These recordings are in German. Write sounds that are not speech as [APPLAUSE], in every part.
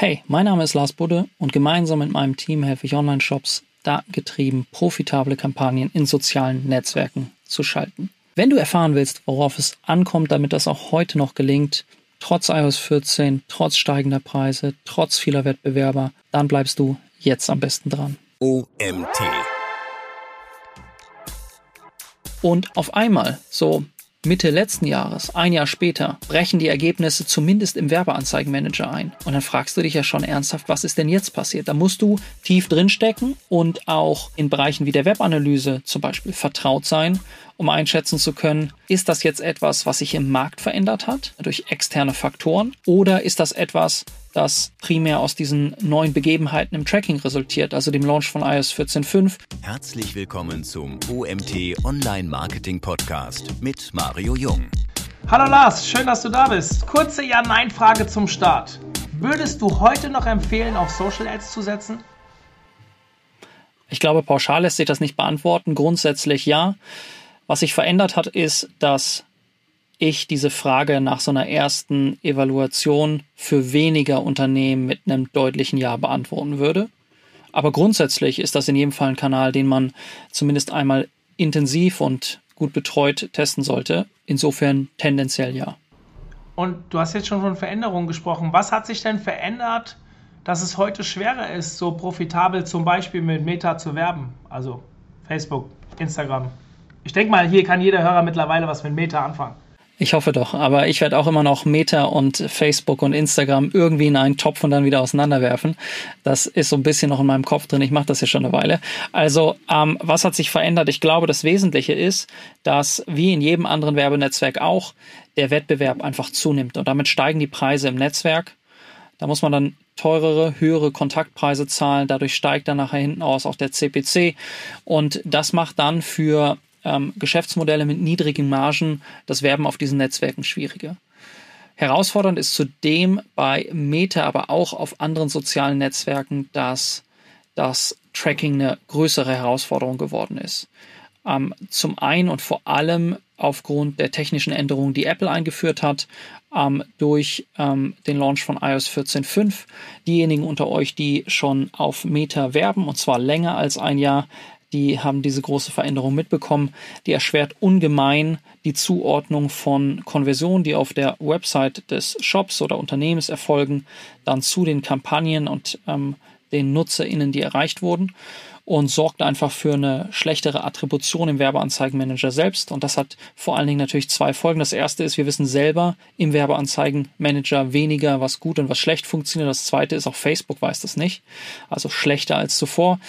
Hey, mein Name ist Lars Budde und gemeinsam mit meinem Team helfe ich Online-Shops, datengetrieben profitable Kampagnen in sozialen Netzwerken zu schalten. Wenn du erfahren willst, worauf es ankommt, damit das auch heute noch gelingt, trotz iOS 14, trotz steigender Preise, trotz vieler Wettbewerber, dann bleibst du jetzt am besten dran. OMT. Und auf einmal, so Mitte letzten Jahres, ein Jahr später, brechen die Ergebnisse zumindest im Werbeanzeigenmanager ein. Und dann fragst du dich ja schon ernsthaft, was ist denn jetzt passiert? Da musst du tief drinstecken und auch in Bereichen wie der Webanalyse zum Beispiel vertraut sein, um einschätzen zu können, ist das jetzt etwas, was sich im Markt verändert hat durch externe Faktoren oder ist das etwas, das primär aus diesen neuen Begebenheiten im Tracking resultiert, also dem Launch von iOS 14.5. Herzlich willkommen zum OMT Online Marketing Podcast mit Mario Jung. Hallo Lars, schön, dass du da bist. Kurze Ja-Nein-Frage zum Start. Würdest du heute noch empfehlen, auf Social Ads zu setzen? Ich glaube, pauschal lässt sich das nicht beantworten. Grundsätzlich ja. Was sich verändert hat, ist, dass ich diese Frage nach so einer ersten Evaluation für weniger Unternehmen mit einem deutlichen Ja beantworten würde. Aber grundsätzlich ist das in jedem Fall ein Kanal, den man zumindest einmal intensiv und gut betreut testen sollte. Insofern tendenziell ja. Und du hast jetzt schon von Veränderungen gesprochen. Was hat sich denn verändert, dass es heute schwerer ist, so profitabel zum Beispiel mit Meta zu werben? Also Facebook, Instagram. Ich denke mal, hier kann jeder Hörer mittlerweile was mit Meta anfangen. Ich hoffe doch, aber ich werde auch immer noch Meta und Facebook und Instagram irgendwie in einen Topf und dann wieder auseinanderwerfen. Das ist so ein bisschen noch in meinem Kopf drin. Ich mache das ja schon eine Weile. Also, ähm, was hat sich verändert? Ich glaube, das Wesentliche ist, dass wie in jedem anderen Werbenetzwerk auch der Wettbewerb einfach zunimmt und damit steigen die Preise im Netzwerk. Da muss man dann teurere, höhere Kontaktpreise zahlen. Dadurch steigt dann nachher hinten aus auch der CPC. Und das macht dann für ähm, Geschäftsmodelle mit niedrigen Margen das Werben auf diesen Netzwerken schwieriger. Herausfordernd ist zudem bei Meta, aber auch auf anderen sozialen Netzwerken, dass das Tracking eine größere Herausforderung geworden ist. Ähm, zum einen und vor allem aufgrund der technischen Änderungen, die Apple eingeführt hat, ähm, durch ähm, den Launch von iOS 14.5. Diejenigen unter euch, die schon auf Meta werben, und zwar länger als ein Jahr, die haben diese große Veränderung mitbekommen. Die erschwert ungemein die Zuordnung von Konversionen, die auf der Website des Shops oder Unternehmens erfolgen, dann zu den Kampagnen und ähm, den NutzerInnen, die erreicht wurden und sorgt einfach für eine schlechtere Attribution im Werbeanzeigenmanager selbst. Und das hat vor allen Dingen natürlich zwei Folgen. Das erste ist, wir wissen selber im Werbeanzeigenmanager weniger, was gut und was schlecht funktioniert. Das zweite ist, auch Facebook weiß das nicht. Also schlechter als zuvor.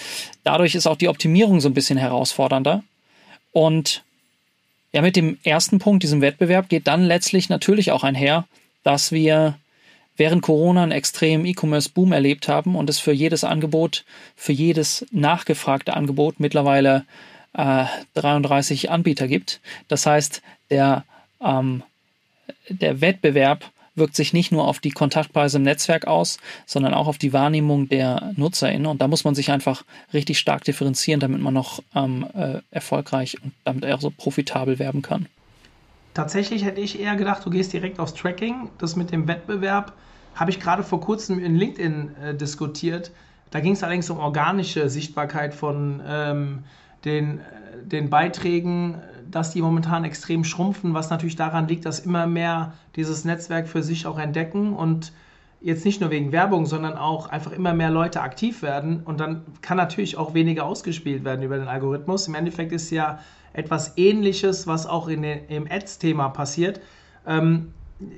Dadurch ist auch die Optimierung so ein bisschen herausfordernder. Und ja, mit dem ersten Punkt, diesem Wettbewerb, geht dann letztlich natürlich auch einher, dass wir während Corona einen extremen E-Commerce-Boom erlebt haben und es für jedes Angebot, für jedes nachgefragte Angebot mittlerweile äh, 33 Anbieter gibt. Das heißt, der, ähm, der Wettbewerb wirkt sich nicht nur auf die Kontaktpreise im Netzwerk aus, sondern auch auf die Wahrnehmung der NutzerInnen. Und da muss man sich einfach richtig stark differenzieren, damit man noch ähm, äh, erfolgreich und damit auch so profitabel werben kann. Tatsächlich hätte ich eher gedacht, du gehst direkt aufs Tracking. Das mit dem Wettbewerb habe ich gerade vor kurzem in LinkedIn äh, diskutiert. Da ging es allerdings um organische Sichtbarkeit von ähm, den, äh, den Beiträgen, dass die momentan extrem schrumpfen, was natürlich daran liegt, dass immer mehr dieses Netzwerk für sich auch entdecken und jetzt nicht nur wegen Werbung, sondern auch einfach immer mehr Leute aktiv werden und dann kann natürlich auch weniger ausgespielt werden über den Algorithmus. Im Endeffekt ist ja etwas Ähnliches, was auch in den, im Ads-Thema passiert. Ähm,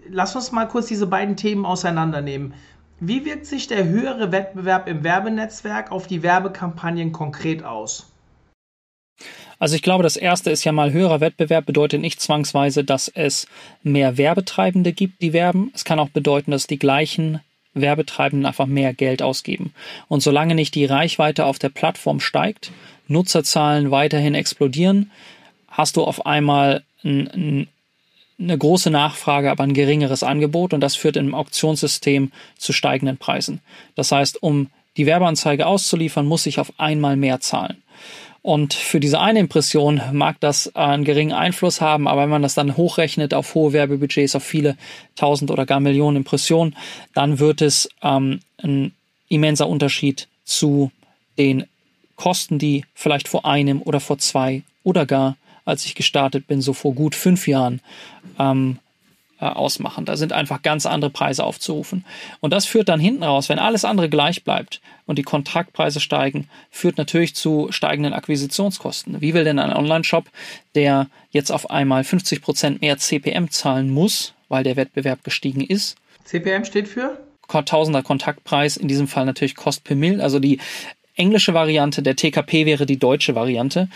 lass uns mal kurz diese beiden Themen auseinandernehmen. Wie wirkt sich der höhere Wettbewerb im Werbenetzwerk auf die Werbekampagnen konkret aus? Also ich glaube, das erste ist ja mal höherer Wettbewerb bedeutet nicht zwangsweise, dass es mehr Werbetreibende gibt, die werben. Es kann auch bedeuten, dass die gleichen Werbetreibenden einfach mehr Geld ausgeben. Und solange nicht die Reichweite auf der Plattform steigt, Nutzerzahlen weiterhin explodieren, hast du auf einmal ein, eine große Nachfrage, aber ein geringeres Angebot und das führt im Auktionssystem zu steigenden Preisen. Das heißt, um die Werbeanzeige auszuliefern, muss ich auf einmal mehr zahlen. Und für diese eine Impression mag das einen geringen Einfluss haben, aber wenn man das dann hochrechnet auf hohe Werbebudgets, auf viele tausend oder gar Millionen Impressionen, dann wird es ähm, ein immenser Unterschied zu den Kosten, die vielleicht vor einem oder vor zwei oder gar, als ich gestartet bin, so vor gut fünf Jahren ähm, äh, ausmachen. Da sind einfach ganz andere Preise aufzurufen. Und das führt dann hinten raus, wenn alles andere gleich bleibt und die Kontraktpreise steigen, führt natürlich zu steigenden Akquisitionskosten. Wie will denn ein Online-Shop, der jetzt auf einmal 50 Prozent mehr CPM zahlen muss, weil der Wettbewerb gestiegen ist? CPM steht für? Tausender Kontaktpreis, in diesem Fall natürlich Cost per Mill, also die englische Variante, der TKP wäre die deutsche Variante.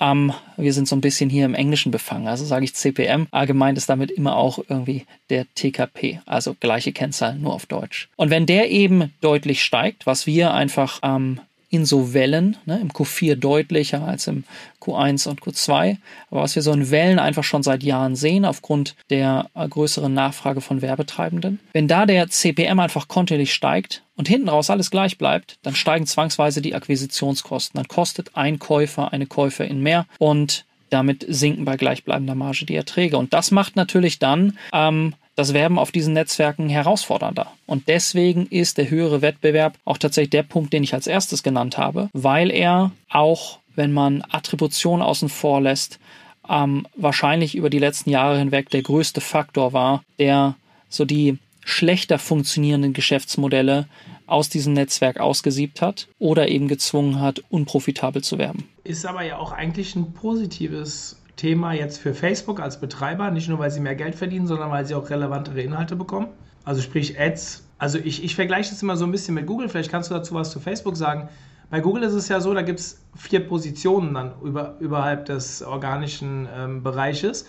Ähm, wir sind so ein bisschen hier im Englischen befangen. Also sage ich CPM. Allgemein ist damit immer auch irgendwie der TKP, also gleiche Kennzahl, nur auf Deutsch. Und wenn der eben deutlich steigt, was wir einfach ähm, in so Wellen, ne, im Q4 deutlicher als im Q1 und Q2, aber was wir so in Wellen einfach schon seit Jahren sehen, aufgrund der äh, größeren Nachfrage von Werbetreibenden. Wenn da der CPM einfach kontinuierlich steigt und hinten raus alles gleich bleibt, dann steigen zwangsweise die Akquisitionskosten. Dann kostet ein Käufer eine Käuferin mehr und damit sinken bei gleichbleibender Marge die Erträge. Und das macht natürlich dann ähm, das Werben auf diesen Netzwerken herausfordernder. Und deswegen ist der höhere Wettbewerb auch tatsächlich der Punkt, den ich als erstes genannt habe, weil er auch, wenn man Attribution außen vor lässt, ähm, wahrscheinlich über die letzten Jahre hinweg der größte Faktor war, der so die schlechter funktionierenden Geschäftsmodelle aus diesem Netzwerk ausgesiebt hat oder eben gezwungen hat, unprofitabel zu werben. Ist aber ja auch eigentlich ein positives Thema jetzt für Facebook als Betreiber, nicht nur weil sie mehr Geld verdienen, sondern weil sie auch relevantere Inhalte bekommen. Also sprich Ads. Also ich, ich vergleiche das immer so ein bisschen mit Google. Vielleicht kannst du dazu was zu Facebook sagen. Bei Google ist es ja so, da gibt es vier Positionen dann über, überhalb des organischen ähm, Bereiches.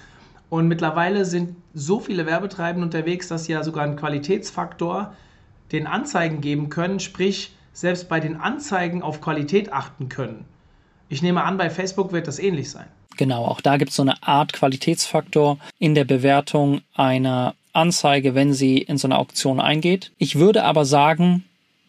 Und mittlerweile sind so viele Werbetreibende unterwegs, dass sie ja sogar einen Qualitätsfaktor den Anzeigen geben können, sprich selbst bei den Anzeigen auf Qualität achten können. Ich nehme an, bei Facebook wird das ähnlich sein. Genau, auch da gibt es so eine Art Qualitätsfaktor in der Bewertung einer Anzeige, wenn sie in so eine Auktion eingeht. Ich würde aber sagen,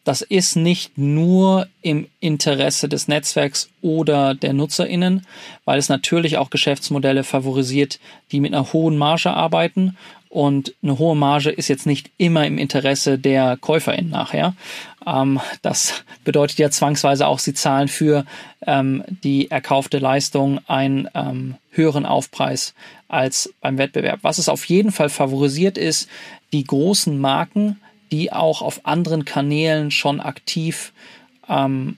das ist nicht nur im Interesse des Netzwerks oder der Nutzerinnen, weil es natürlich auch Geschäftsmodelle favorisiert, die mit einer hohen Marge arbeiten und eine hohe Marge ist jetzt nicht immer im Interesse der KäuferInnen nachher. Ähm, das bedeutet ja zwangsweise auch, sie zahlen für ähm, die erkaufte Leistung einen ähm, höheren Aufpreis als beim Wettbewerb. Was es auf jeden Fall favorisiert ist, die großen Marken, die auch auf anderen Kanälen schon aktiv ähm,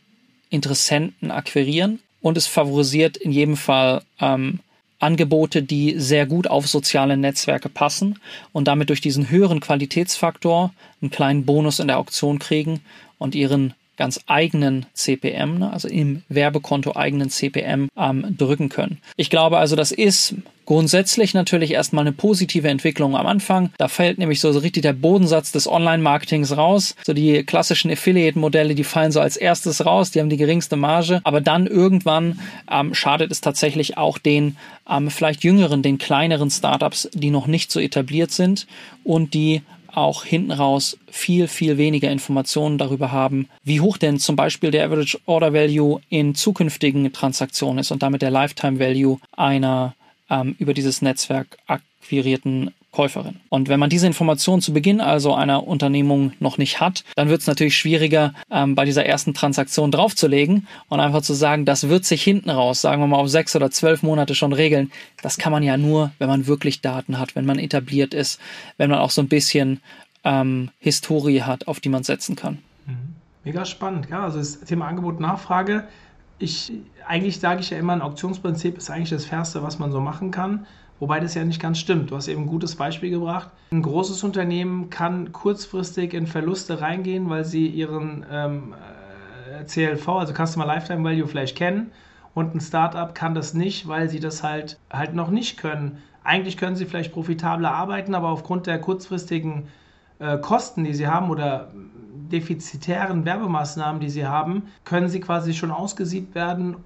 Interessenten akquirieren. Und es favorisiert in jedem Fall ähm, Angebote, die sehr gut auf soziale Netzwerke passen und damit durch diesen höheren Qualitätsfaktor einen kleinen Bonus in der Auktion kriegen und ihren ganz eigenen CPM, ne, also im Werbekonto eigenen CPM ähm, drücken können. Ich glaube also, das ist grundsätzlich natürlich erstmal eine positive Entwicklung am Anfang. Da fällt nämlich so, richtig der Bodensatz des Online-Marketings raus. So die klassischen Affiliate-Modelle, die fallen so als erstes raus, die haben die geringste Marge. Aber dann irgendwann ähm, schadet es tatsächlich auch den ähm, vielleicht jüngeren, den kleineren Startups, die noch nicht so etabliert sind und die auch hinten raus viel, viel weniger Informationen darüber haben, wie hoch denn zum Beispiel der Average Order Value in zukünftigen Transaktionen ist und damit der Lifetime Value einer ähm, über dieses Netzwerk akquirierten Käuferin. Und wenn man diese Information zu Beginn also einer Unternehmung noch nicht hat, dann wird es natürlich schwieriger, ähm, bei dieser ersten Transaktion draufzulegen und einfach zu sagen, das wird sich hinten raus, sagen wir mal auf sechs oder zwölf Monate schon regeln. Das kann man ja nur, wenn man wirklich Daten hat, wenn man etabliert ist, wenn man auch so ein bisschen ähm, Historie hat, auf die man setzen kann. Mhm. Mega spannend, ja. Also das Thema Angebot Nachfrage. Ich eigentlich sage ich ja immer, ein Auktionsprinzip ist eigentlich das Fairste, was man so machen kann. Wobei das ja nicht ganz stimmt. Du hast eben ein gutes Beispiel gebracht. Ein großes Unternehmen kann kurzfristig in Verluste reingehen, weil sie ihren ähm, äh, CLV, also Customer Lifetime Value, vielleicht kennen. Und ein Startup kann das nicht, weil sie das halt, halt noch nicht können. Eigentlich können sie vielleicht profitabler arbeiten, aber aufgrund der kurzfristigen äh, Kosten, die sie haben oder defizitären Werbemaßnahmen, die sie haben, können sie quasi schon ausgesiebt werden,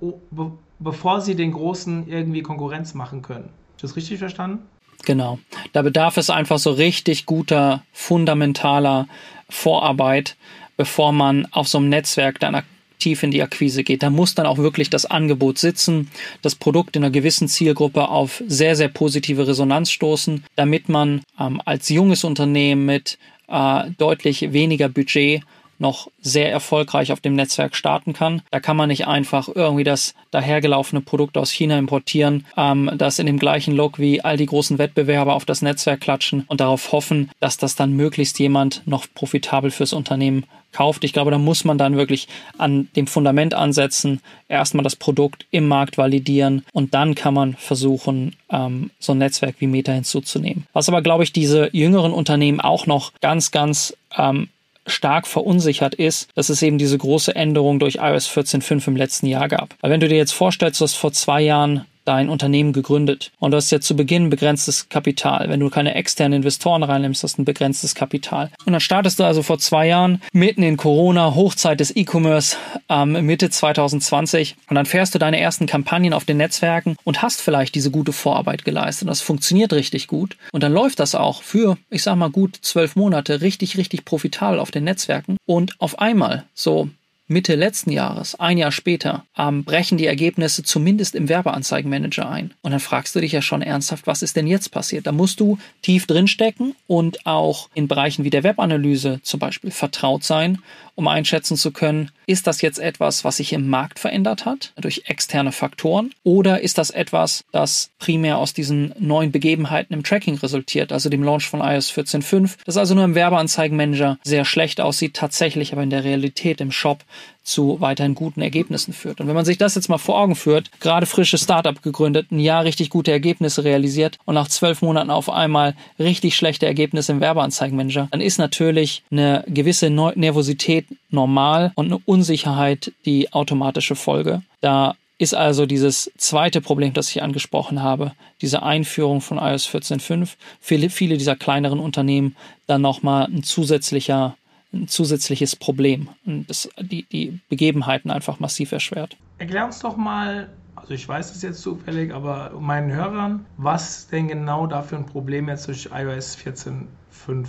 bevor sie den Großen irgendwie Konkurrenz machen können. Ist das richtig verstanden? Genau. Da bedarf es einfach so richtig guter, fundamentaler Vorarbeit, bevor man auf so einem Netzwerk dann tief in die Akquise geht. Da muss dann auch wirklich das Angebot sitzen, das Produkt in einer gewissen Zielgruppe auf sehr, sehr positive Resonanz stoßen, damit man ähm, als junges Unternehmen mit äh, deutlich weniger Budget noch sehr erfolgreich auf dem Netzwerk starten kann. Da kann man nicht einfach irgendwie das dahergelaufene Produkt aus China importieren, ähm, das in dem gleichen Look wie all die großen Wettbewerber auf das Netzwerk klatschen und darauf hoffen, dass das dann möglichst jemand noch profitabel fürs Unternehmen kauft. Ich glaube, da muss man dann wirklich an dem Fundament ansetzen, erstmal das Produkt im Markt validieren und dann kann man versuchen, ähm, so ein Netzwerk wie Meta hinzuzunehmen. Was aber, glaube ich, diese jüngeren Unternehmen auch noch ganz, ganz ähm, stark verunsichert ist, dass es eben diese große Änderung durch iOS 14.5 im letzten Jahr gab. Weil wenn du dir jetzt vorstellst, du hast vor zwei Jahren dein Unternehmen gegründet und du hast ja zu Beginn begrenztes Kapital. Wenn du keine externen Investoren reinnimmst, hast du ein begrenztes Kapital. Und dann startest du also vor zwei Jahren mitten in Corona, Hochzeit des E-Commerce, ähm, Mitte 2020 und dann fährst du deine ersten Kampagnen auf den Netzwerken und hast vielleicht diese gute Vorarbeit geleistet. Das funktioniert richtig gut und dann läuft das auch für, ich sag mal gut zwölf Monate richtig, richtig profitabel auf den Netzwerken und auf einmal so Mitte letzten Jahres, ein Jahr später, ähm, brechen die Ergebnisse zumindest im Werbeanzeigenmanager ein. Und dann fragst du dich ja schon ernsthaft, was ist denn jetzt passiert? Da musst du tief drinstecken und auch in Bereichen wie der Webanalyse zum Beispiel vertraut sein um einschätzen zu können, ist das jetzt etwas, was sich im Markt verändert hat durch externe Faktoren oder ist das etwas, das primär aus diesen neuen Begebenheiten im Tracking resultiert, also dem Launch von iOS 14.5, das also nur im Werbeanzeigenmanager sehr schlecht aussieht, tatsächlich aber in der Realität im Shop zu weiterhin guten Ergebnissen führt. Und wenn man sich das jetzt mal vor Augen führt, gerade frisches Startup gegründet, ein Jahr richtig gute Ergebnisse realisiert und nach zwölf Monaten auf einmal richtig schlechte Ergebnisse im Werbeanzeigenmanager, dann ist natürlich eine gewisse Nervosität normal und eine Unsicherheit die automatische Folge. Da ist also dieses zweite Problem, das ich angesprochen habe, diese Einführung von iOS 14.5, für viele dieser kleineren Unternehmen dann nochmal ein zusätzlicher ein zusätzliches Problem und das die, die Begebenheiten einfach massiv erschwert. Erklär uns doch mal, also ich weiß es jetzt zufällig, aber meinen Hörern, was denn genau da für ein Problem jetzt durch iOS 14.5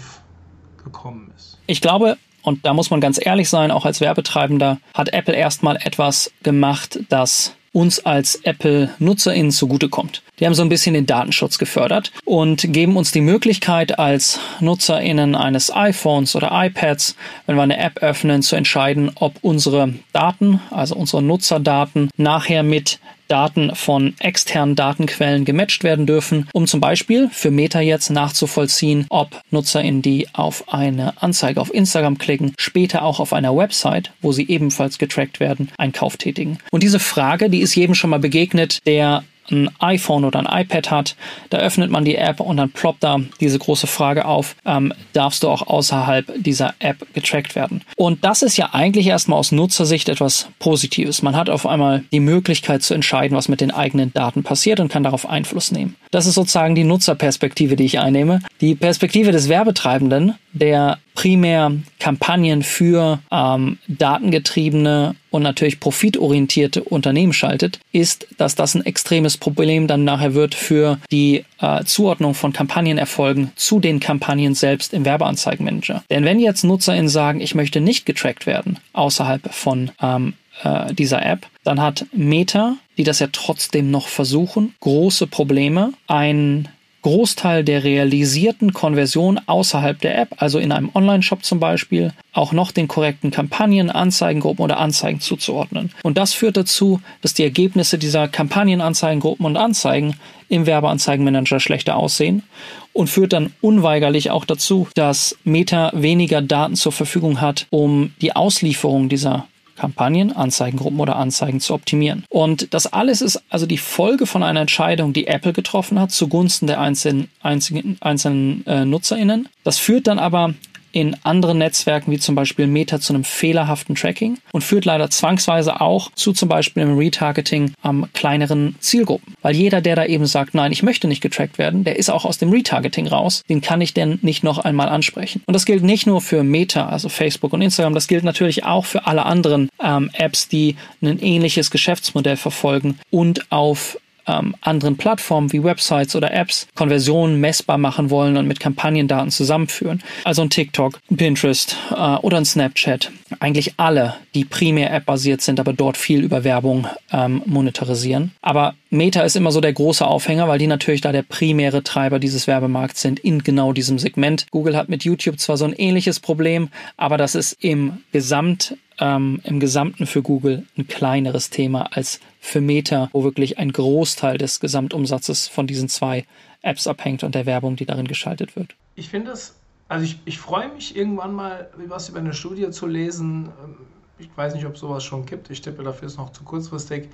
gekommen ist. Ich glaube, und da muss man ganz ehrlich sein, auch als Werbetreibender, hat Apple erstmal etwas gemacht, das uns als Apple-NutzerInnen zugutekommt. Die haben so ein bisschen den Datenschutz gefördert und geben uns die Möglichkeit, als NutzerInnen eines iPhones oder iPads, wenn wir eine App öffnen, zu entscheiden, ob unsere Daten, also unsere Nutzerdaten, nachher mit Daten von externen Datenquellen gematcht werden dürfen, um zum Beispiel für Meta jetzt nachzuvollziehen, ob NutzerInnen, die auf eine Anzeige auf Instagram klicken, später auch auf einer Website, wo sie ebenfalls getrackt werden, einen Kauf tätigen. Und diese Frage, die ist jedem schon mal begegnet, der ein iPhone oder ein iPad hat, da öffnet man die App und dann ploppt da diese große Frage auf, ähm, darfst du auch außerhalb dieser App getrackt werden? Und das ist ja eigentlich erstmal aus Nutzersicht etwas Positives. Man hat auf einmal die Möglichkeit zu entscheiden, was mit den eigenen Daten passiert und kann darauf Einfluss nehmen. Das ist sozusagen die Nutzerperspektive, die ich einnehme. Die Perspektive des Werbetreibenden, der primär Kampagnen für ähm, datengetriebene und natürlich profitorientierte Unternehmen schaltet, ist, dass das ein extremes Problem dann nachher wird für die äh, Zuordnung von Kampagnenerfolgen zu den Kampagnen selbst im Werbeanzeigenmanager. Denn wenn jetzt NutzerInnen sagen, ich möchte nicht getrackt werden außerhalb von ähm, äh, dieser App, dann hat Meta, die das ja trotzdem noch versuchen, große Probleme, ein Großteil der realisierten Konversion außerhalb der App, also in einem Online-Shop zum Beispiel, auch noch den korrekten Kampagnen, Anzeigengruppen oder Anzeigen zuzuordnen. Und das führt dazu, dass die Ergebnisse dieser Kampagnen, Anzeigengruppen und Anzeigen im Werbeanzeigenmanager schlechter aussehen und führt dann unweigerlich auch dazu, dass Meta weniger Daten zur Verfügung hat, um die Auslieferung dieser Kampagnen, Anzeigengruppen oder Anzeigen zu optimieren. Und das alles ist also die Folge von einer Entscheidung, die Apple getroffen hat zugunsten der einzelnen, einzelnen, einzelnen äh, NutzerInnen. Das führt dann aber in anderen Netzwerken wie zum Beispiel Meta zu einem fehlerhaften Tracking und führt leider zwangsweise auch zu zum Beispiel einem Retargeting am kleineren Zielgruppen. Weil jeder, der da eben sagt, nein, ich möchte nicht getrackt werden, der ist auch aus dem Retargeting raus. Den kann ich denn nicht noch einmal ansprechen. Und das gilt nicht nur für Meta, also Facebook und Instagram, das gilt natürlich auch für alle anderen ähm, Apps, die ein ähnliches Geschäftsmodell verfolgen und auf ähm, anderen Plattformen wie Websites oder Apps Konversionen messbar machen wollen und mit Kampagnendaten zusammenführen. Also ein TikTok, ein Pinterest äh, oder ein Snapchat. Eigentlich alle, die primär App-basiert sind, aber dort viel über Werbung ähm, monetarisieren. Aber Meta ist immer so der große Aufhänger, weil die natürlich da der primäre Treiber dieses Werbemarkts sind in genau diesem Segment. Google hat mit YouTube zwar so ein ähnliches Problem, aber das ist im Gesamt ähm, im Gesamten für Google ein kleineres Thema als für Meta, wo wirklich ein Großteil des Gesamtumsatzes von diesen zwei Apps abhängt und der Werbung, die darin geschaltet wird. Ich finde es, also ich, ich freue mich irgendwann mal, was über eine Studie zu lesen. Ähm, ich weiß nicht, ob sowas schon gibt. Ich tippe, dafür ist noch zu kurzfristig.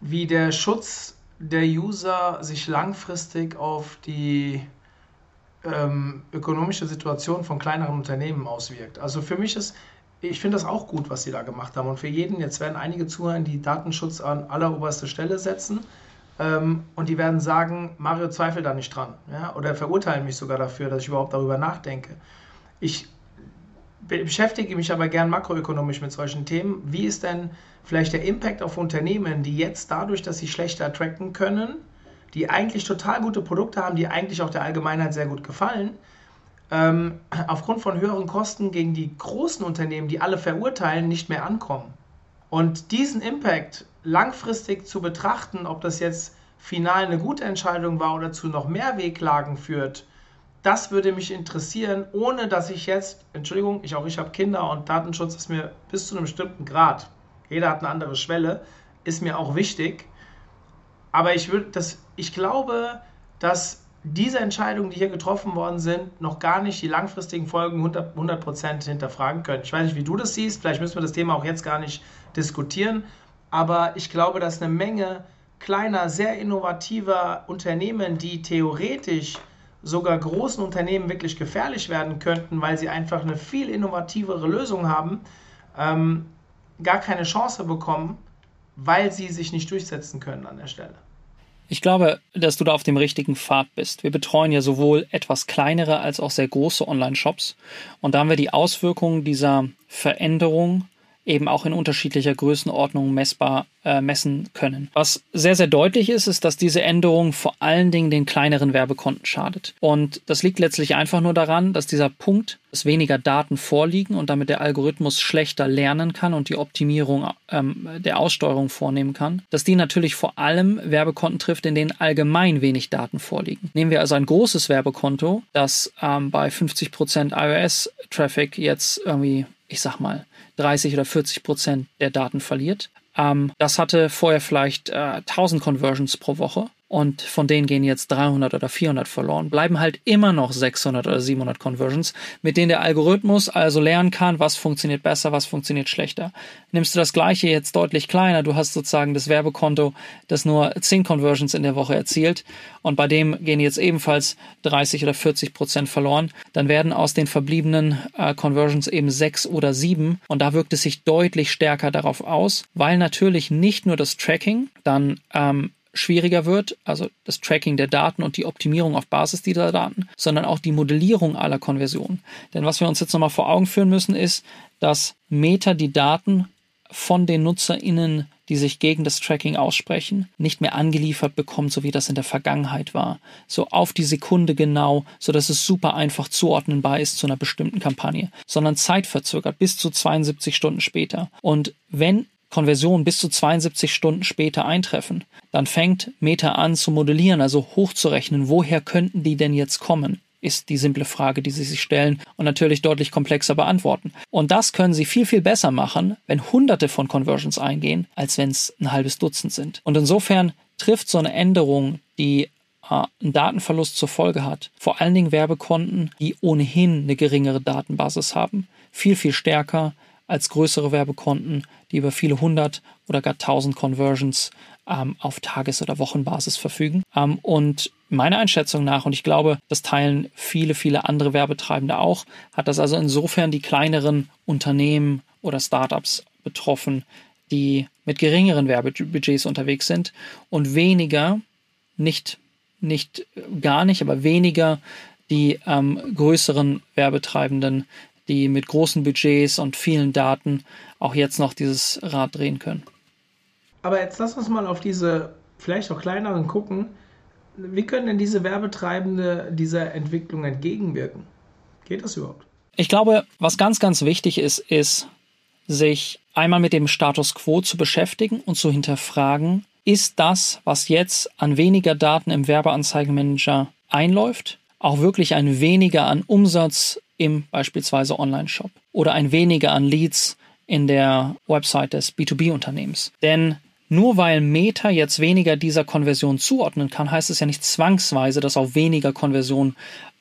Wie der Schutz der User sich langfristig auf die ähm, ökonomische Situation von kleineren Unternehmen auswirkt. Also für mich ist ich finde das auch gut, was sie da gemacht haben. Und für jeden, jetzt werden einige zuhören, die Datenschutz an alleroberste Stelle setzen. Ähm, und die werden sagen, Mario zweifelt da nicht dran. Ja? Oder verurteilen mich sogar dafür, dass ich überhaupt darüber nachdenke. Ich beschäftige mich aber gern makroökonomisch mit solchen Themen. Wie ist denn vielleicht der Impact auf Unternehmen, die jetzt dadurch, dass sie schlechter tracken können, die eigentlich total gute Produkte haben, die eigentlich auch der Allgemeinheit sehr gut gefallen, ähm, aufgrund von höheren Kosten gegen die großen Unternehmen, die alle verurteilen, nicht mehr ankommen. Und diesen Impact langfristig zu betrachten, ob das jetzt final eine gute Entscheidung war oder zu noch mehr Wehklagen führt, das würde mich interessieren, ohne dass ich jetzt, Entschuldigung, ich auch ich habe Kinder und Datenschutz ist mir bis zu einem bestimmten Grad, jeder hat eine andere Schwelle, ist mir auch wichtig. Aber ich würde ich glaube, dass diese Entscheidungen, die hier getroffen worden sind, noch gar nicht die langfristigen Folgen 100%, 100 hinterfragen können. Ich weiß nicht, wie du das siehst, vielleicht müssen wir das Thema auch jetzt gar nicht diskutieren, aber ich glaube, dass eine Menge kleiner, sehr innovativer Unternehmen, die theoretisch sogar großen Unternehmen wirklich gefährlich werden könnten, weil sie einfach eine viel innovativere Lösung haben, ähm, gar keine Chance bekommen, weil sie sich nicht durchsetzen können an der Stelle. Ich glaube, dass du da auf dem richtigen Pfad bist. Wir betreuen ja sowohl etwas kleinere als auch sehr große Online-Shops. Und da haben wir die Auswirkungen dieser Veränderung eben auch in unterschiedlicher Größenordnung messbar äh, messen können. Was sehr, sehr deutlich ist, ist, dass diese Änderung vor allen Dingen den kleineren Werbekonten schadet. Und das liegt letztlich einfach nur daran, dass dieser Punkt, dass weniger Daten vorliegen und damit der Algorithmus schlechter lernen kann und die Optimierung ähm, der Aussteuerung vornehmen kann, dass die natürlich vor allem Werbekonten trifft, in denen allgemein wenig Daten vorliegen. Nehmen wir also ein großes Werbekonto, das ähm, bei 50% iOS-Traffic jetzt irgendwie, ich sag mal, 30 oder 40 Prozent der Daten verliert. Ähm, das hatte vorher vielleicht äh, 1000 Conversions pro Woche und von denen gehen jetzt 300 oder 400 verloren, bleiben halt immer noch 600 oder 700 Conversions, mit denen der Algorithmus also lernen kann, was funktioniert besser, was funktioniert schlechter. Nimmst du das gleiche jetzt deutlich kleiner, du hast sozusagen das Werbekonto, das nur 10 Conversions in der Woche erzielt und bei dem gehen jetzt ebenfalls 30 oder 40 Prozent verloren, dann werden aus den verbliebenen äh, Conversions eben 6 oder 7 und da wirkt es sich deutlich stärker darauf aus, weil natürlich nicht nur das Tracking dann ähm, schwieriger wird, also das Tracking der Daten und die Optimierung auf Basis dieser Daten, sondern auch die Modellierung aller Konversionen. Denn was wir uns jetzt nochmal vor Augen führen müssen, ist, dass Meta die Daten von den NutzerInnen, die sich gegen das Tracking aussprechen, nicht mehr angeliefert bekommt, so wie das in der Vergangenheit war. So auf die Sekunde genau, so dass es super einfach zuordnenbar ist zu einer bestimmten Kampagne, sondern zeitverzögert bis zu 72 Stunden später. Und wenn Konversionen bis zu 72 Stunden später eintreffen, dann fängt Meta an zu modellieren, also hochzurechnen, woher könnten die denn jetzt kommen? ist die simple Frage, die Sie sich stellen und natürlich deutlich komplexer beantworten. Und das können Sie viel, viel besser machen, wenn hunderte von Conversions eingehen, als wenn es ein halbes Dutzend sind. Und insofern trifft so eine Änderung, die äh, einen Datenverlust zur Folge hat, vor allen Dingen Werbekonten, die ohnehin eine geringere Datenbasis haben, viel, viel stärker als größere Werbekonten, die über viele hundert oder gar tausend Conversions ähm, auf Tages- oder Wochenbasis verfügen. Ähm, und meiner Einschätzung nach, und ich glaube, das teilen viele, viele andere Werbetreibende auch, hat das also insofern die kleineren Unternehmen oder Startups betroffen, die mit geringeren Werbebudgets unterwegs sind und weniger, nicht, nicht gar nicht, aber weniger die ähm, größeren Werbetreibenden, die mit großen Budgets und vielen Daten auch jetzt noch dieses Rad drehen können. Aber jetzt lass uns mal auf diese vielleicht auch kleineren gucken, wie können denn diese Werbetreibende dieser Entwicklung entgegenwirken? Geht das überhaupt? Ich glaube, was ganz, ganz wichtig ist, ist, sich einmal mit dem Status quo zu beschäftigen und zu hinterfragen, ist das, was jetzt an weniger Daten im Werbeanzeigenmanager einläuft, auch wirklich ein weniger an Umsatz im beispielsweise Online-Shop oder ein weniger an Leads in der Website des B2B-Unternehmens. Denn nur weil Meta jetzt weniger dieser Konversion zuordnen kann, heißt es ja nicht zwangsweise, dass auch weniger Konversionen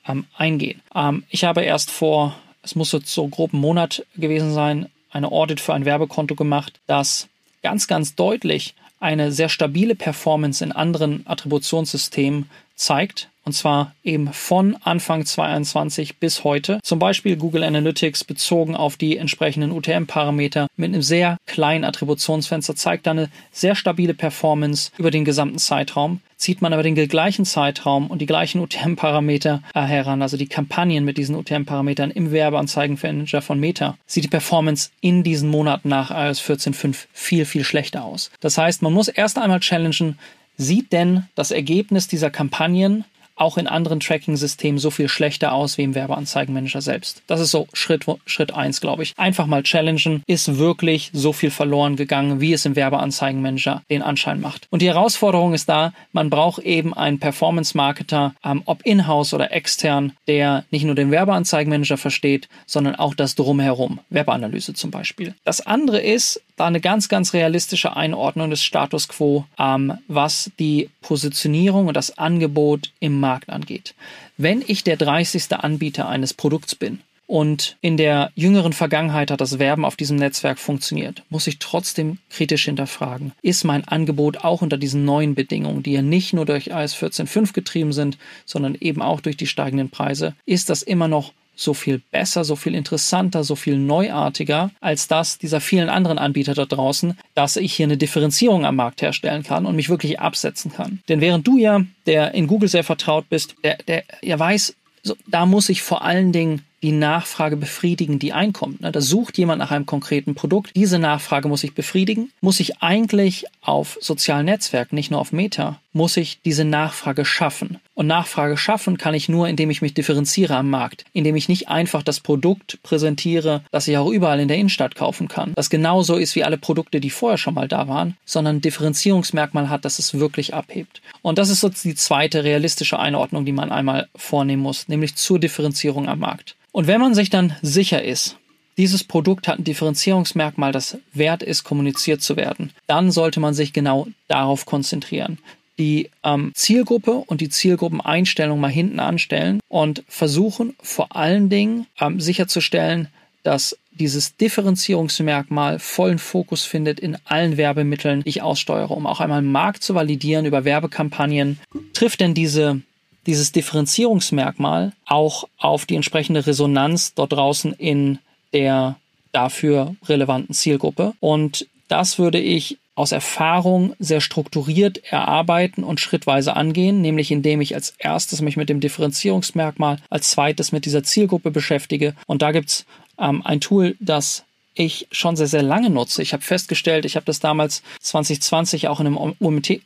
ähm, eingehen. Ähm, ich habe erst vor, es muss jetzt so grob ein Monat gewesen sein, eine Audit für ein Werbekonto gemacht, das ganz, ganz deutlich eine sehr stabile Performance in anderen Attributionssystemen zeigt und zwar eben von Anfang 2021 bis heute. Zum Beispiel Google Analytics bezogen auf die entsprechenden UTM-Parameter mit einem sehr kleinen Attributionsfenster zeigt eine sehr stabile Performance über den gesamten Zeitraum. Zieht man aber den gleichen Zeitraum und die gleichen UTM-Parameter äh, heran, also die Kampagnen mit diesen UTM-Parametern im Werbeanzeigenmanager von Meta, sieht die Performance in diesen Monaten nach iOS 14.5 viel, viel schlechter aus. Das heißt, man muss erst einmal challengen, sieht denn das Ergebnis dieser Kampagnen auch in anderen Tracking-Systemen so viel schlechter aus wie im Werbeanzeigenmanager selbst. Das ist so Schritt, Schritt eins, glaube ich. Einfach mal challengen, ist wirklich so viel verloren gegangen, wie es im Werbeanzeigenmanager den Anschein macht. Und die Herausforderung ist da, man braucht eben einen Performance-Marketer, ähm, ob in-house oder extern, der nicht nur den Werbeanzeigenmanager versteht, sondern auch das Drumherum, Werbeanalyse zum Beispiel. Das andere ist, da eine ganz, ganz realistische Einordnung des Status quo, ähm, was die Positionierung und das Angebot im Markt angeht. Wenn ich der 30. Anbieter eines Produkts bin und in der jüngeren Vergangenheit hat das Werben auf diesem Netzwerk funktioniert, muss ich trotzdem kritisch hinterfragen, ist mein Angebot auch unter diesen neuen Bedingungen, die ja nicht nur durch iOS 14.5 getrieben sind, sondern eben auch durch die steigenden Preise, ist das immer noch so viel besser, so viel interessanter, so viel neuartiger als das dieser vielen anderen Anbieter da draußen, dass ich hier eine Differenzierung am Markt herstellen kann und mich wirklich absetzen kann. Denn während du ja, der in Google sehr vertraut bist, der, der ja weiß, so, da muss ich vor allen Dingen die Nachfrage befriedigen, die einkommt. Ne? Da sucht jemand nach einem konkreten Produkt. Diese Nachfrage muss ich befriedigen. Muss ich eigentlich auf sozialen Netzwerken, nicht nur auf Meta, muss ich diese Nachfrage schaffen. Und Nachfrage schaffen kann ich nur, indem ich mich differenziere am Markt, indem ich nicht einfach das Produkt präsentiere, das ich auch überall in der Innenstadt kaufen kann, das genauso ist wie alle Produkte, die vorher schon mal da waren, sondern ein Differenzierungsmerkmal hat, das es wirklich abhebt. Und das ist so die zweite realistische Einordnung, die man einmal vornehmen muss, nämlich zur Differenzierung am Markt. Und wenn man sich dann sicher ist, dieses Produkt hat ein Differenzierungsmerkmal, das wert ist, kommuniziert zu werden, dann sollte man sich genau darauf konzentrieren. Die ähm, Zielgruppe und die Zielgruppeneinstellung mal hinten anstellen und versuchen vor allen Dingen ähm, sicherzustellen, dass dieses Differenzierungsmerkmal vollen Fokus findet in allen Werbemitteln, die ich aussteuere, um auch einmal Markt zu validieren über Werbekampagnen. Trifft denn diese dieses Differenzierungsmerkmal auch auf die entsprechende Resonanz dort draußen in der dafür relevanten Zielgruppe. Und das würde ich aus Erfahrung sehr strukturiert erarbeiten und schrittweise angehen, nämlich indem ich als erstes mich mit dem Differenzierungsmerkmal, als zweites mit dieser Zielgruppe beschäftige. Und da gibt's ähm, ein Tool, das ich schon sehr, sehr lange nutze. Ich habe festgestellt, ich habe das damals 2020 auch in einem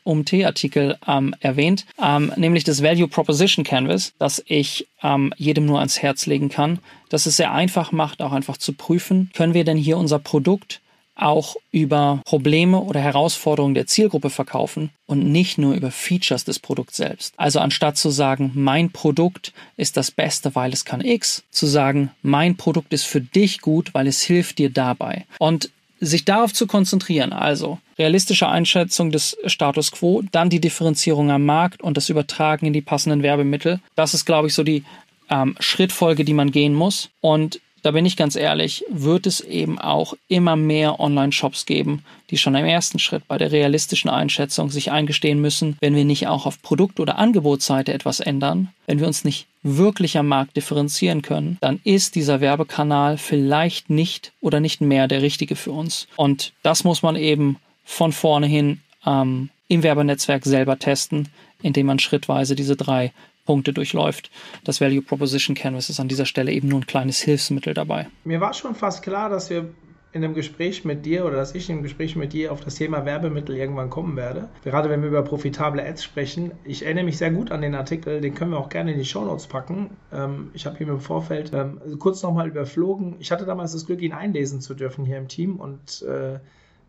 UMT-Artikel ähm, erwähnt, ähm, nämlich das Value Proposition Canvas, das ich ähm, jedem nur ans Herz legen kann, dass es sehr einfach macht, auch einfach zu prüfen, können wir denn hier unser Produkt auch über Probleme oder Herausforderungen der Zielgruppe verkaufen und nicht nur über Features des Produkts selbst. Also anstatt zu sagen, mein Produkt ist das Beste, weil es kann X, zu sagen, mein Produkt ist für dich gut, weil es hilft dir dabei. Und sich darauf zu konzentrieren, also realistische Einschätzung des Status quo, dann die Differenzierung am Markt und das Übertragen in die passenden Werbemittel, das ist, glaube ich, so die ähm, Schrittfolge, die man gehen muss. Und da bin ich ganz ehrlich, wird es eben auch immer mehr Online-Shops geben, die schon im ersten Schritt bei der realistischen Einschätzung sich eingestehen müssen, wenn wir nicht auch auf Produkt- oder Angebotsseite etwas ändern, wenn wir uns nicht wirklich am Markt differenzieren können, dann ist dieser Werbekanal vielleicht nicht oder nicht mehr der richtige für uns. Und das muss man eben von vorne hin ähm, im Werbenetzwerk selber testen, indem man schrittweise diese drei Punkte durchläuft. Das Value Proposition Canvas ist an dieser Stelle eben nur ein kleines Hilfsmittel dabei. Mir war schon fast klar, dass wir in einem Gespräch mit dir oder dass ich in einem Gespräch mit dir auf das Thema Werbemittel irgendwann kommen werde. Gerade wenn wir über profitable Ads sprechen. Ich erinnere mich sehr gut an den Artikel, den können wir auch gerne in die Shownotes packen. Ähm, ich habe ihn im Vorfeld ähm, kurz nochmal überflogen. Ich hatte damals das Glück, ihn einlesen zu dürfen hier im Team und äh,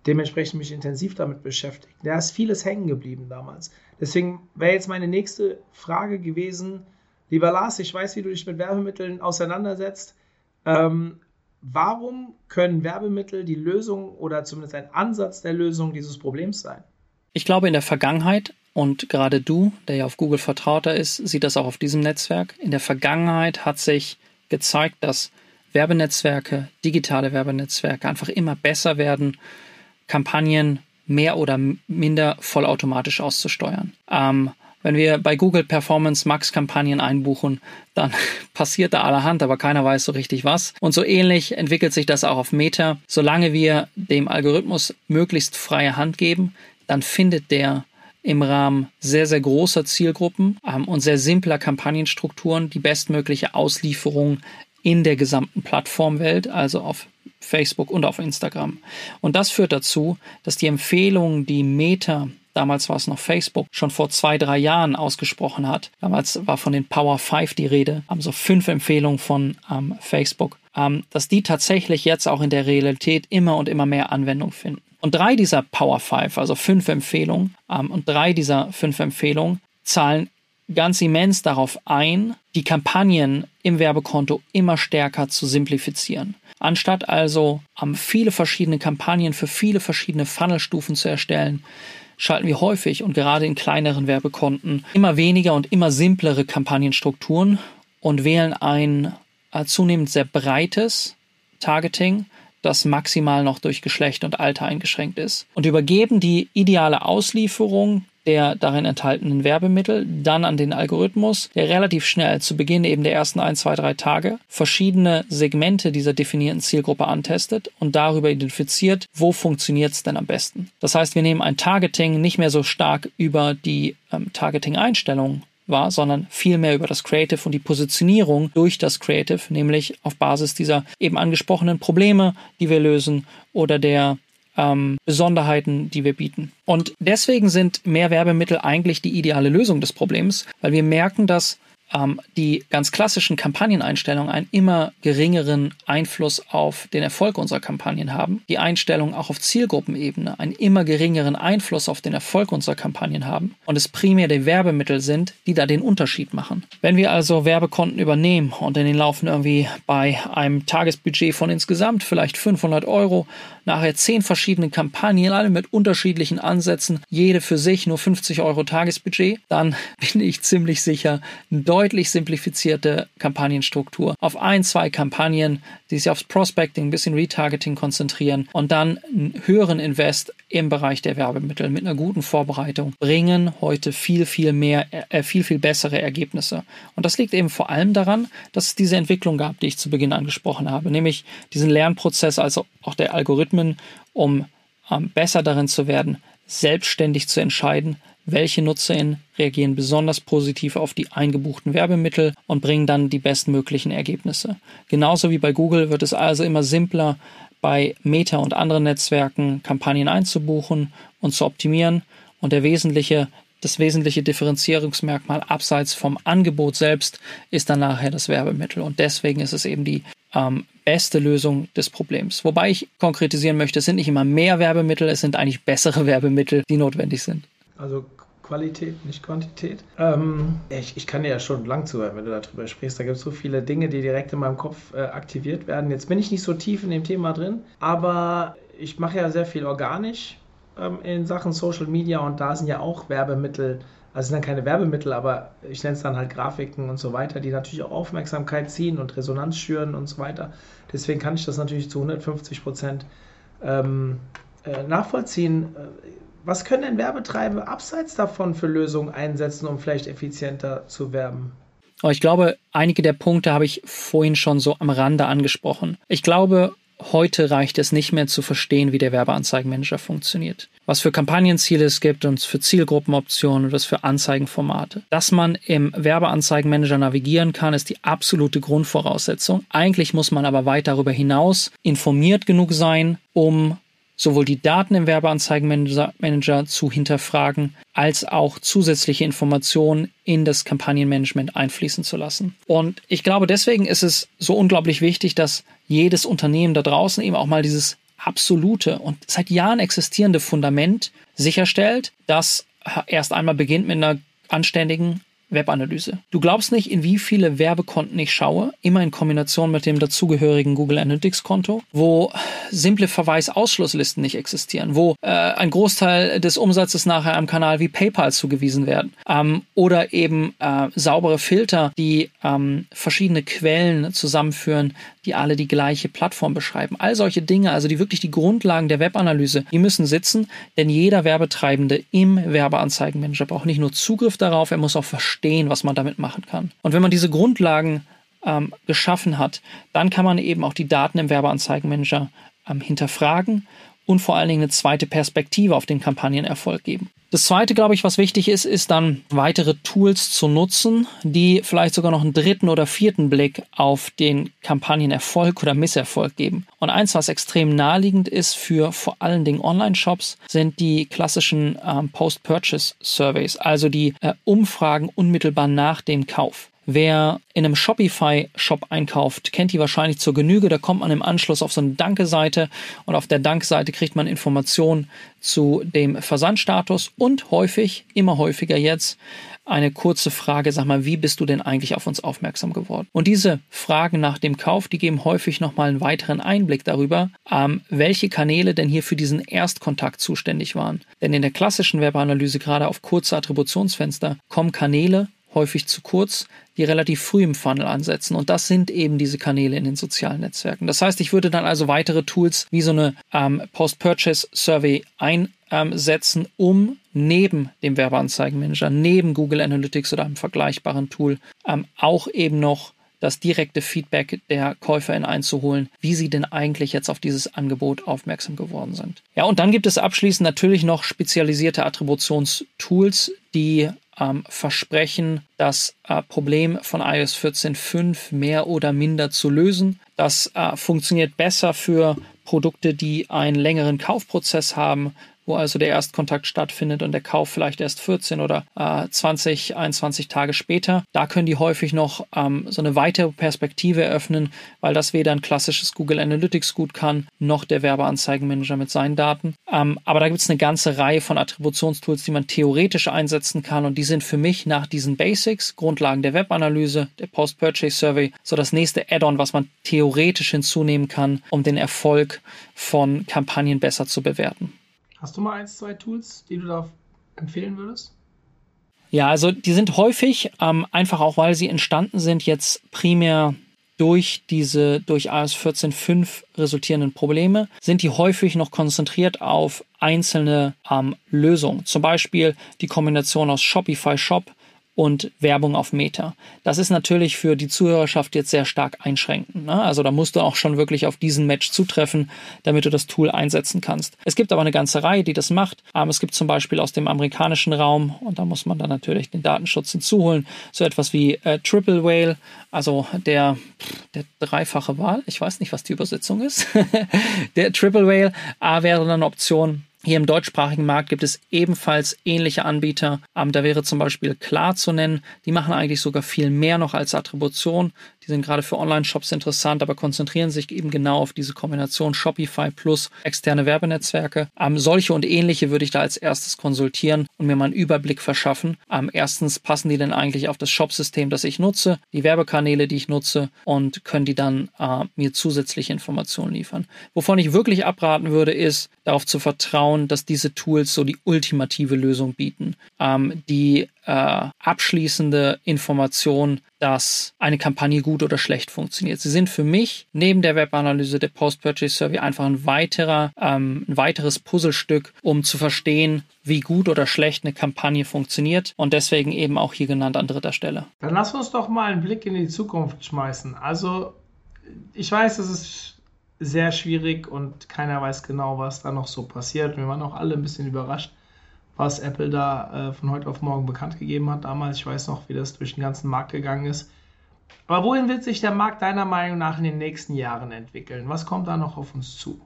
dementsprechend mich intensiv damit beschäftigt. Da ist vieles hängen geblieben damals. Deswegen wäre jetzt meine nächste Frage gewesen, lieber Lars, ich weiß, wie du dich mit Werbemitteln auseinandersetzt. Ähm, warum können Werbemittel die Lösung oder zumindest ein Ansatz der Lösung dieses Problems sein? Ich glaube, in der Vergangenheit, und gerade du, der ja auf Google vertrauter ist, sieht das auch auf diesem Netzwerk, in der Vergangenheit hat sich gezeigt, dass Werbenetzwerke, digitale Werbenetzwerke einfach immer besser werden, Kampagnen mehr oder minder vollautomatisch auszusteuern. Ähm, wenn wir bei Google Performance Max Kampagnen einbuchen, dann [LAUGHS] passiert da allerhand, aber keiner weiß so richtig was. Und so ähnlich entwickelt sich das auch auf Meta. Solange wir dem Algorithmus möglichst freie Hand geben, dann findet der im Rahmen sehr, sehr großer Zielgruppen ähm, und sehr simpler Kampagnenstrukturen die bestmögliche Auslieferung in der gesamten Plattformwelt, also auf Facebook und auf Instagram. Und das führt dazu, dass die Empfehlungen, die Meta damals war es noch Facebook, schon vor zwei, drei Jahren ausgesprochen hat. Damals war von den Power 5 die Rede, haben so fünf Empfehlungen von ähm, Facebook, ähm, dass die tatsächlich jetzt auch in der Realität immer und immer mehr Anwendung finden. Und drei dieser Power 5, also fünf Empfehlungen, ähm, und drei dieser fünf Empfehlungen zahlen ganz immens darauf ein, die Kampagnen im Werbekonto immer stärker zu simplifizieren. Anstatt also um, viele verschiedene Kampagnen für viele verschiedene Funnelstufen zu erstellen, schalten wir häufig und gerade in kleineren Werbekonten immer weniger und immer simplere Kampagnenstrukturen und wählen ein äh, zunehmend sehr breites Targeting, das maximal noch durch Geschlecht und Alter eingeschränkt ist und übergeben die ideale Auslieferung der darin enthaltenen Werbemittel, dann an den Algorithmus, der relativ schnell zu Beginn eben der ersten ein, zwei, drei Tage verschiedene Segmente dieser definierten Zielgruppe antestet und darüber identifiziert, wo funktioniert es denn am besten. Das heißt, wir nehmen ein Targeting nicht mehr so stark über die ähm, Targeting-Einstellungen war, sondern vielmehr über das Creative und die Positionierung durch das Creative, nämlich auf Basis dieser eben angesprochenen Probleme, die wir lösen oder der ähm, Besonderheiten, die wir bieten. Und deswegen sind mehr Werbemittel eigentlich die ideale Lösung des Problems, weil wir merken, dass ähm, die ganz klassischen Kampagneneinstellungen einen immer geringeren Einfluss auf den Erfolg unserer Kampagnen haben. Die Einstellungen auch auf Zielgruppenebene einen immer geringeren Einfluss auf den Erfolg unserer Kampagnen haben und es primär die Werbemittel sind, die da den Unterschied machen. Wenn wir also Werbekonten übernehmen und in den laufen irgendwie bei einem Tagesbudget von insgesamt vielleicht 500 Euro nachher zehn verschiedene Kampagnen, alle mit unterschiedlichen Ansätzen, jede für sich nur 50 Euro Tagesbudget, dann [LAUGHS] bin ich ziemlich sicher, eine deutlich simplifizierte Kampagnenstruktur auf ein, zwei Kampagnen, die sich aufs Prospecting, ein bisschen Retargeting konzentrieren und dann einen höheren Invest im Bereich der Werbemittel mit einer guten Vorbereitung bringen heute viel, viel mehr, äh, viel, viel bessere Ergebnisse. Und das liegt eben vor allem daran, dass es diese Entwicklung gab, die ich zu Beginn angesprochen habe, nämlich diesen Lernprozess, also auch der Algorithmen, um ähm, besser darin zu werden, selbstständig zu entscheiden, welche NutzerInnen reagieren besonders positiv auf die eingebuchten Werbemittel und bringen dann die bestmöglichen Ergebnisse. Genauso wie bei Google wird es also immer simpler, bei Meta und anderen Netzwerken Kampagnen einzubuchen und zu optimieren. Und der wesentliche, das wesentliche Differenzierungsmerkmal abseits vom Angebot selbst ist dann nachher das Werbemittel. Und deswegen ist es eben die ähm, beste Lösung des Problems. Wobei ich konkretisieren möchte, es sind nicht immer mehr Werbemittel, es sind eigentlich bessere [LAUGHS] Werbemittel, die notwendig sind. Also Qualität, nicht Quantität. Ähm, ich, ich kann dir ja schon lang zuhören, wenn du darüber sprichst. Da gibt es so viele Dinge, die direkt in meinem Kopf äh, aktiviert werden. Jetzt bin ich nicht so tief in dem Thema drin, aber ich mache ja sehr viel organisch ähm, in Sachen Social Media und da sind ja auch Werbemittel, also sind dann keine Werbemittel, aber ich nenne es dann halt Grafiken und so weiter, die natürlich auch Aufmerksamkeit ziehen und Resonanz schüren und so weiter. Deswegen kann ich das natürlich zu 150 Prozent ähm, äh, nachvollziehen. Äh, was können denn Werbetreibende abseits davon für Lösungen einsetzen, um vielleicht effizienter zu werben? Aber ich glaube, einige der Punkte habe ich vorhin schon so am Rande angesprochen. Ich glaube, heute reicht es nicht mehr zu verstehen, wie der Werbeanzeigenmanager funktioniert. Was für Kampagnenziele es gibt und für Zielgruppenoptionen und was für Anzeigenformate. Dass man im Werbeanzeigenmanager navigieren kann, ist die absolute Grundvoraussetzung. Eigentlich muss man aber weit darüber hinaus informiert genug sein, um sowohl die Daten im Werbeanzeigenmanager zu hinterfragen, als auch zusätzliche Informationen in das Kampagnenmanagement einfließen zu lassen. Und ich glaube, deswegen ist es so unglaublich wichtig, dass jedes Unternehmen da draußen eben auch mal dieses absolute und seit Jahren existierende Fundament sicherstellt, das erst einmal beginnt mit einer anständigen Webanalyse. Du glaubst nicht, in wie viele Werbekonten ich schaue, immer in Kombination mit dem dazugehörigen Google Analytics Konto, wo simple Verweisausschlusslisten nicht existieren, wo äh, ein Großteil des Umsatzes nachher einem Kanal wie PayPal zugewiesen werden ähm, oder eben äh, saubere Filter, die ähm, verschiedene Quellen zusammenführen, die alle die gleiche Plattform beschreiben. All solche Dinge, also die wirklich die Grundlagen der Webanalyse, die müssen sitzen, denn jeder Werbetreibende im Werbeanzeigenmanager braucht nicht nur Zugriff darauf, er muss auch verstehen, was man damit machen kann. Und wenn man diese Grundlagen ähm, geschaffen hat, dann kann man eben auch die Daten im Werbeanzeigenmanager ähm, hinterfragen und vor allen Dingen eine zweite Perspektive auf den Kampagnenerfolg geben. Das zweite, glaube ich, was wichtig ist, ist dann weitere Tools zu nutzen, die vielleicht sogar noch einen dritten oder vierten Blick auf den Kampagnenerfolg oder Misserfolg geben. Und eins, was extrem naheliegend ist für vor allen Dingen Online-Shops, sind die klassischen ähm, Post-Purchase-Surveys, also die äh, Umfragen unmittelbar nach dem Kauf. Wer in einem Shopify-Shop einkauft, kennt die wahrscheinlich zur Genüge. Da kommt man im Anschluss auf so eine Danke-Seite und auf der Danke-Seite kriegt man Informationen zu dem Versandstatus und häufig, immer häufiger jetzt, eine kurze Frage, sag mal, wie bist du denn eigentlich auf uns aufmerksam geworden? Und diese Fragen nach dem Kauf, die geben häufig nochmal einen weiteren Einblick darüber, ähm, welche Kanäle denn hier für diesen Erstkontakt zuständig waren. Denn in der klassischen Webanalyse, gerade auf kurze Attributionsfenster, kommen Kanäle häufig zu kurz, die relativ früh im Funnel ansetzen. Und das sind eben diese Kanäle in den sozialen Netzwerken. Das heißt, ich würde dann also weitere Tools wie so eine ähm, Post-Purchase-Survey einsetzen, um neben dem Werbeanzeigenmanager, neben Google Analytics oder einem vergleichbaren Tool ähm, auch eben noch das direkte Feedback der Käuferin einzuholen, wie sie denn eigentlich jetzt auf dieses Angebot aufmerksam geworden sind. Ja, und dann gibt es abschließend natürlich noch spezialisierte Attributionstools, die ähm, versprechen, das äh, Problem von iOS 14.5 mehr oder minder zu lösen. Das äh, funktioniert besser für Produkte, die einen längeren Kaufprozess haben, wo also der Erstkontakt stattfindet und der Kauf vielleicht erst 14 oder äh, 20, 21 Tage später. Da können die häufig noch ähm, so eine weitere Perspektive eröffnen, weil das weder ein klassisches Google Analytics gut kann, noch der Werbeanzeigenmanager mit seinen Daten. Ähm, aber da gibt es eine ganze Reihe von Attributionstools, die man theoretisch einsetzen kann und die sind für mich nach diesen Basics, Grundlagen der Webanalyse, der Post-Purchase Survey, so das nächste Add-on, was man theoretisch hinzunehmen kann, um den Erfolg von Kampagnen besser zu bewerten. Hast du mal eins, zwei Tools, die du da empfehlen würdest? Ja, also die sind häufig, ähm, einfach auch weil sie entstanden sind, jetzt primär durch diese, durch iOS 14.5 resultierenden Probleme, sind die häufig noch konzentriert auf einzelne ähm, Lösungen. Zum Beispiel die Kombination aus Shopify Shop und Werbung auf Meta. Das ist natürlich für die Zuhörerschaft jetzt sehr stark einschränkend. Ne? Also da musst du auch schon wirklich auf diesen Match zutreffen, damit du das Tool einsetzen kannst. Es gibt aber eine ganze Reihe, die das macht. Ähm, es gibt zum Beispiel aus dem amerikanischen Raum, und da muss man dann natürlich den Datenschutz hinzuholen, so etwas wie äh, Triple Whale, also der, der dreifache Wahl. Ich weiß nicht, was die Übersetzung ist. [LAUGHS] der Triple Whale A wäre dann eine Option hier im deutschsprachigen Markt gibt es ebenfalls ähnliche Anbieter. Ähm, da wäre zum Beispiel Klar zu nennen. Die machen eigentlich sogar viel mehr noch als Attribution. Die sind gerade für Online-Shops interessant, aber konzentrieren sich eben genau auf diese Kombination Shopify plus externe Werbenetzwerke. Ähm, solche und ähnliche würde ich da als erstes konsultieren und mir mal einen Überblick verschaffen. Ähm, erstens, passen die denn eigentlich auf das Shop-System, das ich nutze, die Werbekanäle, die ich nutze und können die dann äh, mir zusätzliche Informationen liefern. Wovon ich wirklich abraten würde, ist darauf zu vertrauen, dass diese Tools so die ultimative Lösung bieten, ähm, die äh, abschließende Information, dass eine Kampagne gut oder schlecht funktioniert. Sie sind für mich neben der Webanalyse der Post-Purchase Survey einfach ein weiterer, ähm, ein weiteres Puzzlestück, um zu verstehen, wie gut oder schlecht eine Kampagne funktioniert und deswegen eben auch hier genannt an dritter Stelle. Dann lass uns doch mal einen Blick in die Zukunft schmeißen. Also ich weiß, es ist sehr schwierig und keiner weiß genau, was da noch so passiert. Wir waren auch alle ein bisschen überrascht, was Apple da äh, von heute auf morgen bekannt gegeben hat damals. Ich weiß noch, wie das durch den ganzen Markt gegangen ist. Aber wohin wird sich der Markt deiner Meinung nach in den nächsten Jahren entwickeln? Was kommt da noch auf uns zu?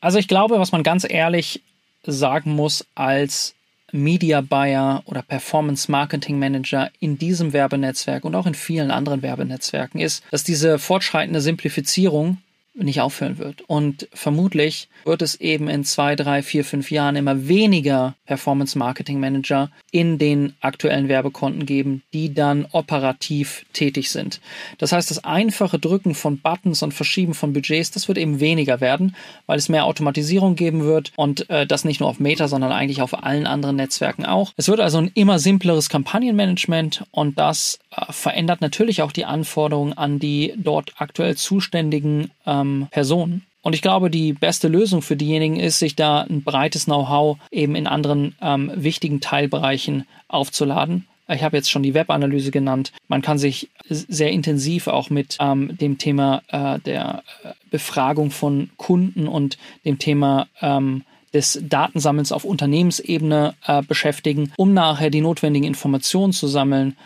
Also ich glaube, was man ganz ehrlich sagen muss als Media Buyer oder Performance Marketing Manager in diesem Werbenetzwerk und auch in vielen anderen Werbenetzwerken ist, dass diese fortschreitende Simplifizierung nicht aufhören wird. Und vermutlich wird es eben in zwei, drei, vier, fünf Jahren immer weniger Performance Marketing Manager in den aktuellen Werbekonten geben, die dann operativ tätig sind. Das heißt, das einfache Drücken von Buttons und Verschieben von Budgets, das wird eben weniger werden, weil es mehr Automatisierung geben wird und äh, das nicht nur auf Meta, sondern eigentlich auf allen anderen Netzwerken auch. Es wird also ein immer simpleres Kampagnenmanagement und das äh, verändert natürlich auch die Anforderungen an die dort aktuell zuständigen ähm, Personen. Und ich glaube, die beste Lösung für diejenigen ist, sich da ein breites Know-how eben in anderen ähm, wichtigen Teilbereichen aufzuladen. Ich habe jetzt schon die Webanalyse genannt. Man kann sich sehr intensiv auch mit ähm, dem Thema äh, der äh, Befragung von Kunden und dem Thema ähm, des Datensammelns auf Unternehmensebene äh, beschäftigen, um nachher die notwendigen Informationen zu sammeln,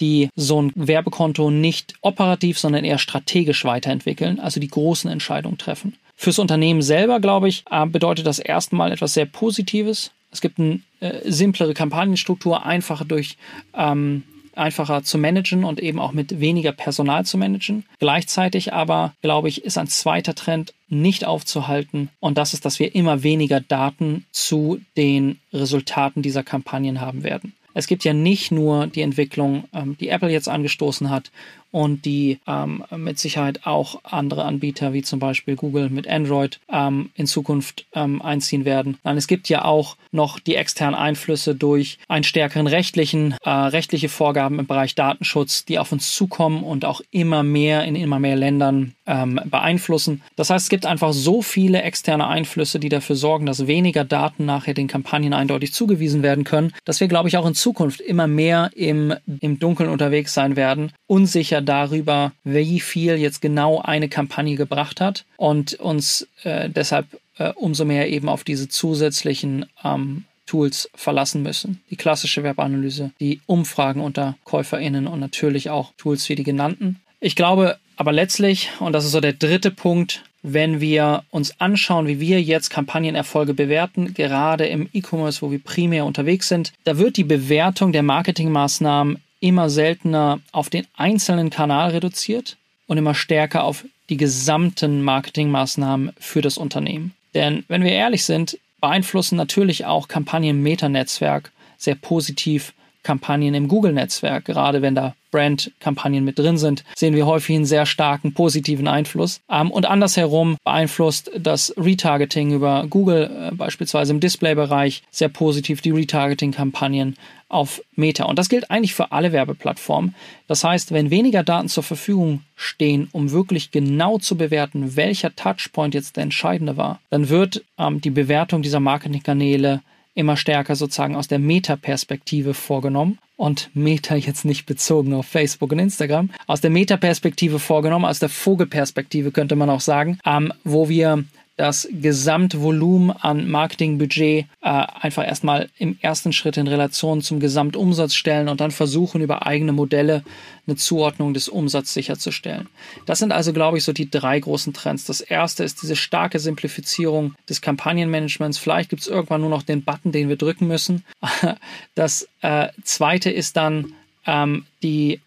die so ein Werbekonto nicht operativ, sondern eher strategisch weiterentwickeln, also die großen Entscheidungen treffen. Fürs Unternehmen selber, glaube ich, äh, bedeutet das erstmal etwas sehr Positives. Es gibt eine äh, simplere Kampagnenstruktur, einfacher durch ähm, einfacher zu managen und eben auch mit weniger Personal zu managen. Gleichzeitig aber, glaube ich, ist ein zweiter Trend nicht aufzuhalten und das ist, dass wir immer weniger Daten zu den Resultaten dieser Kampagnen haben werden. Es gibt ja nicht nur die Entwicklung, ähm, die Apple jetzt angestoßen hat und die ähm, mit Sicherheit auch andere Anbieter wie zum Beispiel Google mit Android ähm, in Zukunft einziehen werden. Nein, es gibt ja auch noch die externen Einflüsse durch einen stärkeren rechtlichen, äh, rechtliche Vorgaben im Bereich Datenschutz, die auf uns zukommen und auch immer mehr in immer mehr Ländern beeinflussen. Das heißt, es gibt einfach so viele externe Einflüsse, die dafür sorgen, dass weniger Daten nachher den Kampagnen eindeutig zugewiesen werden können, dass wir, glaube ich, auch in Zukunft immer mehr im, im Dunkeln unterwegs sein werden, unsicher darüber, wie viel jetzt genau eine Kampagne gebracht hat und uns äh, deshalb äh, umso mehr eben auf diese zusätzlichen ähm, Tools verlassen müssen. Die klassische Webanalyse, die Umfragen unter KäuferInnen und natürlich auch Tools wie die genannten. Ich glaube aber letztlich, und das ist so der dritte Punkt, wenn wir uns anschauen, wie wir jetzt Kampagnenerfolge bewerten, gerade im E-Commerce, wo wir primär unterwegs sind, da wird die Bewertung der Marketingmaßnahmen immer seltener auf den einzelnen Kanal reduziert und immer stärker auf die gesamten Marketingmaßnahmen für das Unternehmen. Denn wenn wir ehrlich sind, beeinflussen natürlich auch Kampagnen im Meta-Netzwerk sehr positiv Kampagnen im Google-Netzwerk, gerade wenn da Brand-Kampagnen mit drin sind, sehen wir häufig einen sehr starken positiven Einfluss. Ähm, und andersherum beeinflusst das Retargeting über Google äh, beispielsweise im Display-Bereich sehr positiv die Retargeting-Kampagnen auf Meta. Und das gilt eigentlich für alle Werbeplattformen. Das heißt, wenn weniger Daten zur Verfügung stehen, um wirklich genau zu bewerten, welcher Touchpoint jetzt der entscheidende war, dann wird ähm, die Bewertung dieser Marketingkanäle immer stärker sozusagen aus der Meta-Perspektive vorgenommen und Meta jetzt nicht bezogen auf Facebook und Instagram, aus der Meta-Perspektive vorgenommen, aus der Vogelperspektive könnte man auch sagen, ähm, wo wir das Gesamtvolumen an Marketingbudget äh, einfach erstmal im ersten Schritt in Relation zum Gesamtumsatz stellen und dann versuchen, über eigene Modelle eine Zuordnung des Umsatzes sicherzustellen. Das sind also, glaube ich, so die drei großen Trends. Das erste ist diese starke Simplifizierung des Kampagnenmanagements. Vielleicht gibt es irgendwann nur noch den Button, den wir drücken müssen. [LAUGHS] Das äh, zweite ist dann ähm, die,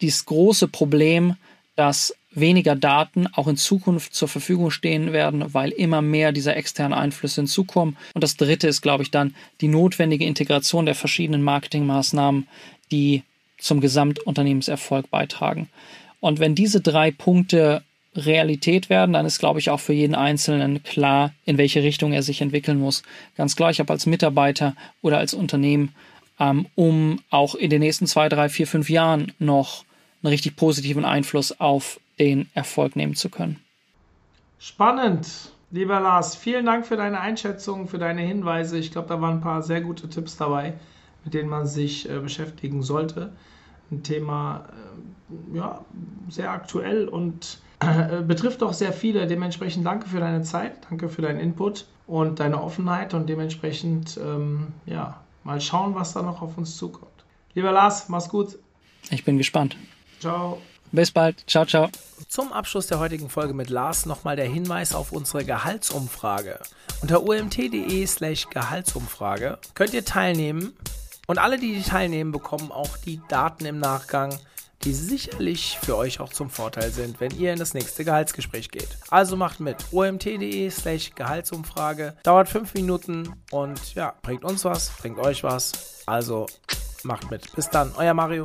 dieses große Problem, dass weniger Daten auch in Zukunft zur Verfügung stehen werden, weil immer mehr dieser externen Einflüsse hinzukommen. Und das dritte ist, glaube ich, dann die notwendige Integration der verschiedenen Marketingmaßnahmen, die zum Gesamtunternehmenserfolg beitragen. Und wenn diese drei Punkte Realität werden, dann ist, glaube ich, auch für jeden Einzelnen klar, in welche Richtung er sich entwickeln muss. Ganz gleich, ob als Mitarbeiter oder als Unternehmen, ähm, um auch in den nächsten zwei, drei, vier, fünf Jahren noch einen richtig positiven Einfluss auf den Erfolg nehmen zu können. Spannend. Lieber Lars, vielen Dank für deine Einschätzung, für deine Hinweise. Ich glaube, da waren ein paar sehr gute Tipps dabei, mit denen man sich äh, beschäftigen sollte. Ein Thema, äh, ja, sehr aktuell und äh, betrifft doch sehr viele. Dementsprechend danke für deine Zeit, danke für deinen Input und deine Offenheit und dementsprechend, ähm, ja, mal schauen, was da noch auf uns zukommt. Lieber Lars, mach's gut. Ich bin gespannt. Ciao. Bis bald. Ciao, ciao. Zum Abschluss der heutigen Folge mit Lars nochmal der Hinweis auf unsere Gehaltsumfrage. Unter umt.de slash Gehaltsumfrage könnt ihr teilnehmen und alle, die teilnehmen, bekommen auch die Daten im Nachgang, die sicherlich für euch auch zum Vorteil sind, wenn ihr in das nächste Gehaltsgespräch geht. Also macht mit omt.de slash Gehaltsumfrage. Dauert fünf Minuten und ja, bringt uns was, bringt euch was. Also macht mit. Bis dann, euer Mario.